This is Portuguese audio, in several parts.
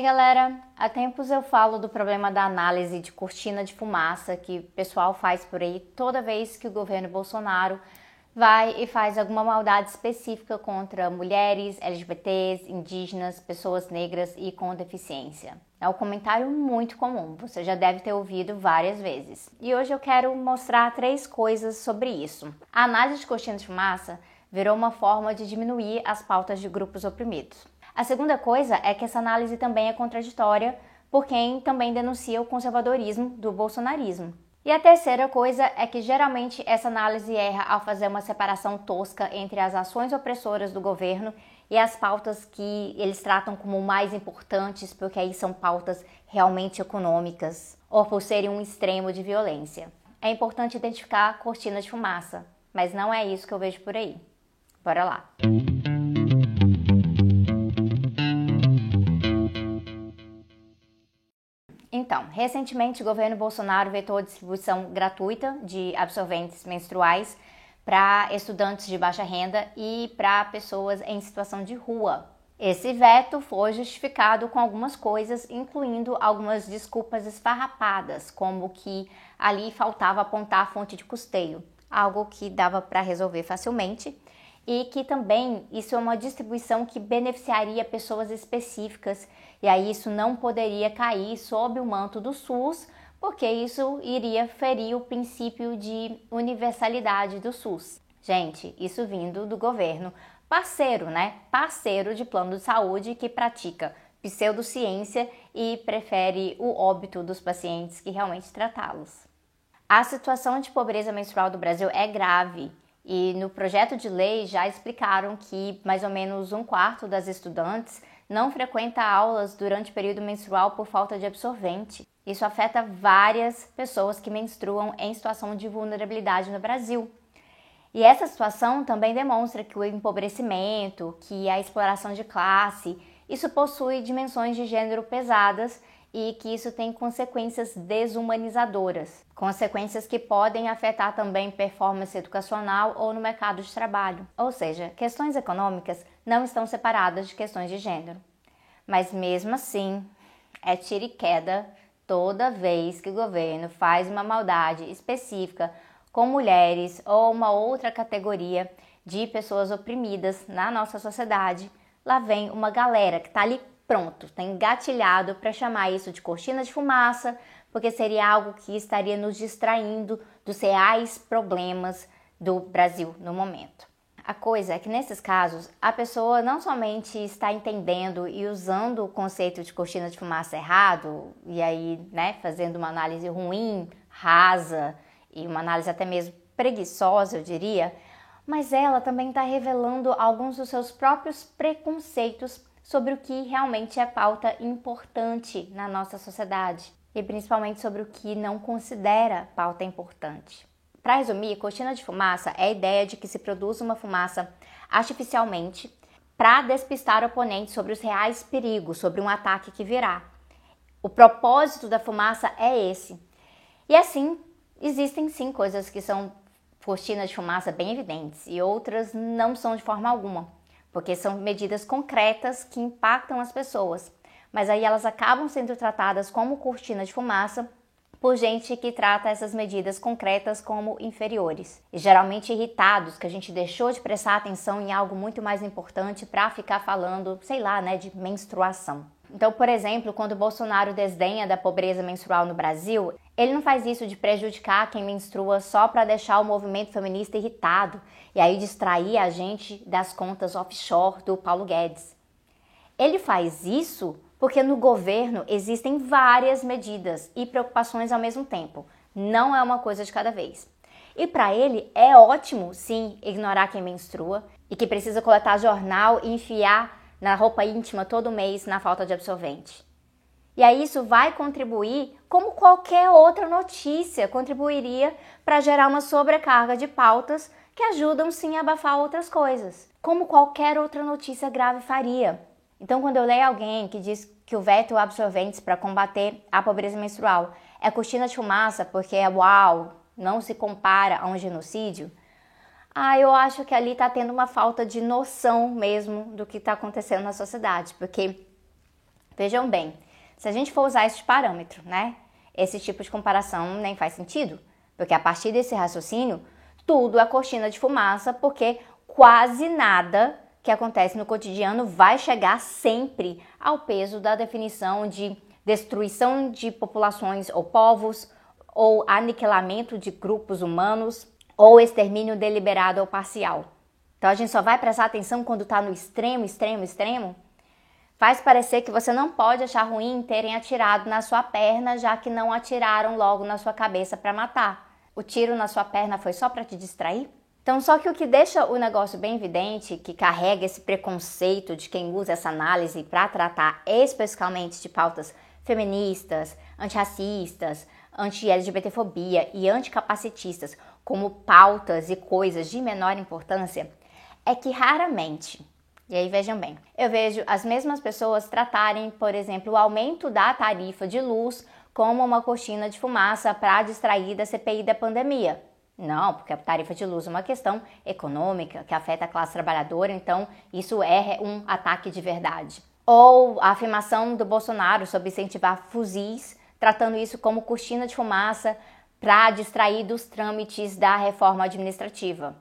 aí galera, há tempos eu falo do problema da análise de cortina de fumaça que o pessoal faz por aí toda vez que o governo Bolsonaro vai e faz alguma maldade específica contra mulheres, LGBTs, indígenas, pessoas negras e com deficiência. É um comentário muito comum, você já deve ter ouvido várias vezes. E hoje eu quero mostrar três coisas sobre isso. A análise de cortina de fumaça virou uma forma de diminuir as pautas de grupos oprimidos. A segunda coisa é que essa análise também é contraditória por quem também denuncia o conservadorismo do bolsonarismo. E a terceira coisa é que geralmente essa análise erra ao fazer uma separação tosca entre as ações opressoras do governo e as pautas que eles tratam como mais importantes, porque aí são pautas realmente econômicas, ou por serem um extremo de violência. É importante identificar a cortina de fumaça, mas não é isso que eu vejo por aí. Bora lá! Então, recentemente o governo Bolsonaro vetou a distribuição gratuita de absorventes menstruais para estudantes de baixa renda e para pessoas em situação de rua. Esse veto foi justificado com algumas coisas, incluindo algumas desculpas esfarrapadas, como que ali faltava apontar a fonte de custeio, algo que dava para resolver facilmente, e que também isso é uma distribuição que beneficiaria pessoas específicas e aí isso não poderia cair sob o manto do SUS, porque isso iria ferir o princípio de universalidade do SUS. Gente, isso vindo do governo parceiro, né? Parceiro de plano de saúde que pratica pseudociência e prefere o óbito dos pacientes que realmente tratá-los. A situação de pobreza menstrual do Brasil é grave e no projeto de lei já explicaram que mais ou menos um quarto das estudantes não frequenta aulas durante o período menstrual por falta de absorvente. Isso afeta várias pessoas que menstruam em situação de vulnerabilidade no Brasil. E essa situação também demonstra que o empobrecimento, que a exploração de classe, isso possui dimensões de gênero pesadas e que isso tem consequências desumanizadoras, consequências que podem afetar também performance educacional ou no mercado de trabalho. Ou seja, questões econômicas não estão separadas de questões de gênero. Mas mesmo assim, é tiro e queda toda vez que o governo faz uma maldade específica com mulheres ou uma outra categoria de pessoas oprimidas na nossa sociedade, lá vem uma galera que está ali pronto, está engatilhado para chamar isso de cortina de fumaça, porque seria algo que estaria nos distraindo dos reais problemas do Brasil no momento. A coisa é que nesses casos a pessoa não somente está entendendo e usando o conceito de cortina de fumaça errado, e aí, né, fazendo uma análise ruim, rasa e uma análise até mesmo preguiçosa, eu diria, mas ela também está revelando alguns dos seus próprios preconceitos sobre o que realmente é pauta importante na nossa sociedade e principalmente sobre o que não considera pauta importante. Para resumir, cortina de fumaça é a ideia de que se produz uma fumaça artificialmente para despistar o oponente sobre os reais perigos, sobre um ataque que virá. O propósito da fumaça é esse. E assim, existem sim coisas que são cortinas de fumaça bem evidentes e outras não são de forma alguma porque são medidas concretas que impactam as pessoas. Mas aí elas acabam sendo tratadas como cortina de fumaça por gente que trata essas medidas concretas como inferiores. E geralmente irritados, que a gente deixou de prestar atenção em algo muito mais importante para ficar falando, sei lá, né, de menstruação. Então, por exemplo, quando Bolsonaro desdenha da pobreza menstrual no Brasil, ele não faz isso de prejudicar quem menstrua só para deixar o movimento feminista irritado e aí distrair a gente das contas offshore do Paulo Guedes. Ele faz isso porque no governo existem várias medidas e preocupações ao mesmo tempo. Não é uma coisa de cada vez. E para ele é ótimo, sim, ignorar quem menstrua e que precisa coletar jornal e enfiar na roupa íntima todo mês na falta de absorvente. E aí isso vai contribuir, como qualquer outra notícia contribuiria para gerar uma sobrecarga de pautas que ajudam sim a abafar outras coisas, como qualquer outra notícia grave faria. Então, quando eu leio alguém que diz que o veto absorventes para combater a pobreza menstrual é cortina de fumaça porque é uau, não se compara a um genocídio, ah, eu acho que ali está tendo uma falta de noção mesmo do que está acontecendo na sociedade, porque Vejam bem, se a gente for usar esse parâmetro, né? Esse tipo de comparação nem faz sentido, porque a partir desse raciocínio, tudo é cortina de fumaça, porque quase nada que acontece no cotidiano vai chegar sempre ao peso da definição de destruição de populações ou povos, ou aniquilamento de grupos humanos, ou extermínio deliberado ou parcial. Então a gente só vai prestar atenção quando está no extremo, extremo, extremo. Faz parecer que você não pode achar ruim terem atirado na sua perna, já que não atiraram logo na sua cabeça para matar. O tiro na sua perna foi só para te distrair? Então, só que o que deixa o negócio bem evidente, que carrega esse preconceito de quem usa essa análise para tratar especificamente de pautas feministas, antirracistas, anti-LGBTfobia e anticapacitistas como pautas e coisas de menor importância, é que raramente, e aí vejam bem, eu vejo as mesmas pessoas tratarem, por exemplo, o aumento da tarifa de luz como uma cortina de fumaça para distrair da CPI da pandemia. Não, porque a tarifa de luz é uma questão econômica que afeta a classe trabalhadora, então isso é um ataque de verdade. Ou a afirmação do Bolsonaro sobre incentivar fuzis, tratando isso como cortina de fumaça para distrair dos trâmites da reforma administrativa.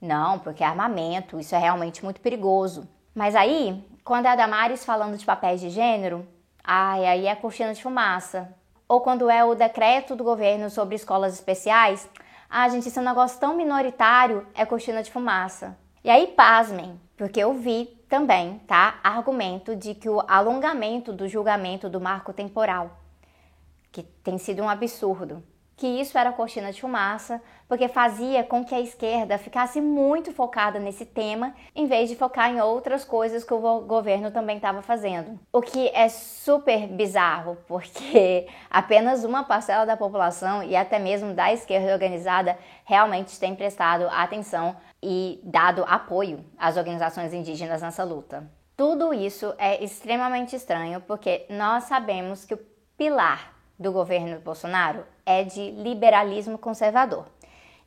Não, porque é armamento, isso é realmente muito perigoso. Mas aí, quando é a Damares falando de papéis de gênero, ai, aí é cortina de fumaça. Ou quando é o decreto do governo sobre escolas especiais, ah, gente, isso é um negócio tão minoritário, é cortina de fumaça. E aí, pasmem, porque eu vi também, tá, argumento de que o alongamento do julgamento do marco temporal, que tem sido um absurdo, que isso era cortina de fumaça, porque fazia com que a esquerda ficasse muito focada nesse tema, em vez de focar em outras coisas que o governo também estava fazendo. O que é super bizarro, porque apenas uma parcela da população e até mesmo da esquerda organizada realmente tem prestado atenção e dado apoio às organizações indígenas nessa luta. Tudo isso é extremamente estranho porque nós sabemos que o pilar do governo Bolsonaro é de liberalismo conservador.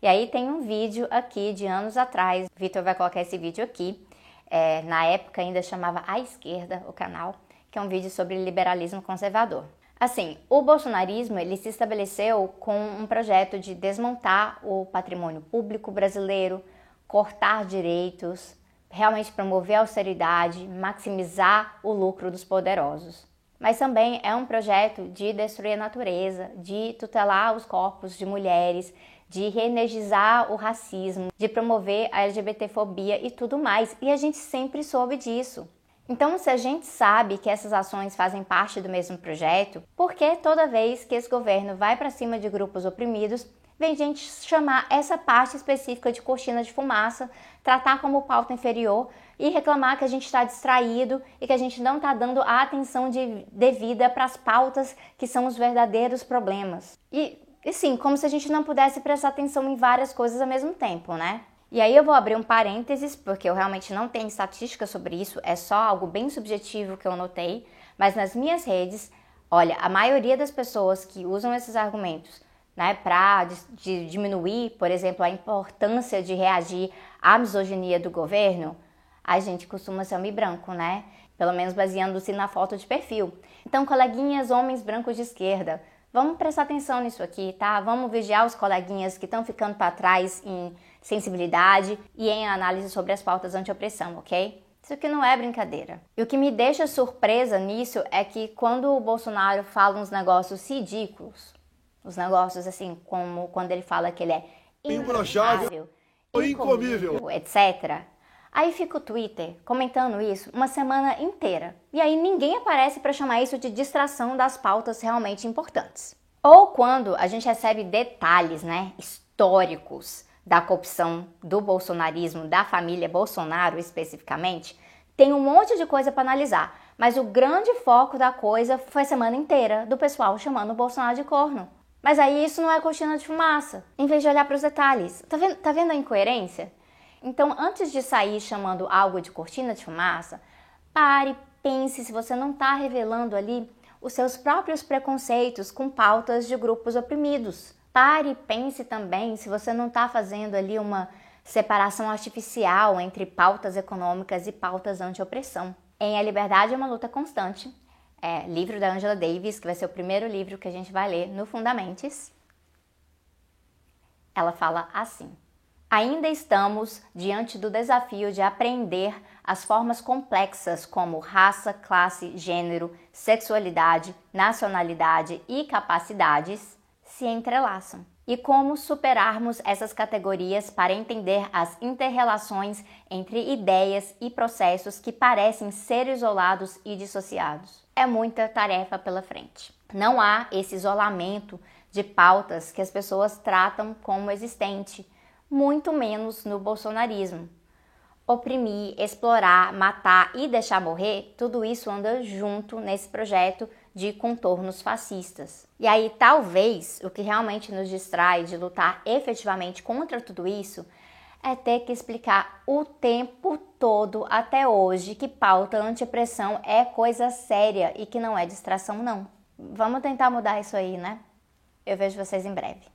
E aí tem um vídeo aqui de anos atrás, Vitor vai colocar esse vídeo aqui, é, na época ainda chamava A Esquerda o canal, que é um vídeo sobre liberalismo conservador. Assim, o bolsonarismo ele se estabeleceu com um projeto de desmontar o patrimônio público brasileiro, cortar direitos, realmente promover a austeridade, maximizar o lucro dos poderosos mas também é um projeto de destruir a natureza, de tutelar os corpos de mulheres, de reenergizar o racismo, de promover a LGBTfobia e tudo mais. E a gente sempre soube disso. Então, se a gente sabe que essas ações fazem parte do mesmo projeto, por que toda vez que esse governo vai para cima de grupos oprimidos, vem gente chamar essa parte específica de cortina de fumaça, tratar como pauta inferior e reclamar que a gente está distraído e que a gente não está dando a atenção de, devida para as pautas que são os verdadeiros problemas. E, e sim, como se a gente não pudesse prestar atenção em várias coisas ao mesmo tempo, né? E aí eu vou abrir um parênteses, porque eu realmente não tenho estatística sobre isso, é só algo bem subjetivo que eu notei, mas nas minhas redes, olha, a maioria das pessoas que usam esses argumentos né, para diminuir, por exemplo, a importância de reagir à misoginia do governo, a gente costuma ser homem branco, né? Pelo menos baseando-se na foto de perfil. Então, coleguinhas homens brancos de esquerda, vamos prestar atenção nisso aqui, tá? Vamos vigiar os coleguinhas que estão ficando para trás em sensibilidade e em análise sobre as pautas anti-opressão, ok? Isso aqui não é brincadeira. E o que me deixa surpresa nisso é que quando o Bolsonaro fala uns negócios ridículos, os negócios assim, como quando ele fala que ele é imbrochável, incomível, etc. Aí fica o Twitter comentando isso uma semana inteira. E aí ninguém aparece para chamar isso de distração das pautas realmente importantes. Ou quando a gente recebe detalhes, né, históricos da corrupção do bolsonarismo, da família Bolsonaro especificamente, tem um monte de coisa para analisar. Mas o grande foco da coisa foi a semana inteira do pessoal chamando o Bolsonaro de corno. Mas aí isso não é cortina de fumaça, em vez de olhar para os detalhes. Tá vendo, tá vendo a incoerência? Então, antes de sair chamando algo de cortina de fumaça, pare, pense se você não está revelando ali os seus próprios preconceitos com pautas de grupos oprimidos. Pare e pense também se você não está fazendo ali uma separação artificial entre pautas econômicas e pautas anti-opressão. Em A Liberdade é uma luta constante, é, livro da Angela Davis, que vai ser o primeiro livro que a gente vai ler no Fundamentes. Ela fala assim: Ainda estamos diante do desafio de aprender as formas complexas como raça, classe, gênero, sexualidade, nacionalidade e capacidades se entrelaçam e como superarmos essas categorias para entender as interrelações entre ideias e processos que parecem ser isolados e dissociados. É muita tarefa pela frente. Não há esse isolamento de pautas que as pessoas tratam como existente, muito menos no bolsonarismo. Oprimir, explorar, matar e deixar morrer, tudo isso anda junto nesse projeto de contornos fascistas. E aí, talvez, o que realmente nos distrai de lutar efetivamente contra tudo isso é ter que explicar o tempo todo até hoje que pauta antipressão é coisa séria e que não é distração, não. Vamos tentar mudar isso aí, né? Eu vejo vocês em breve.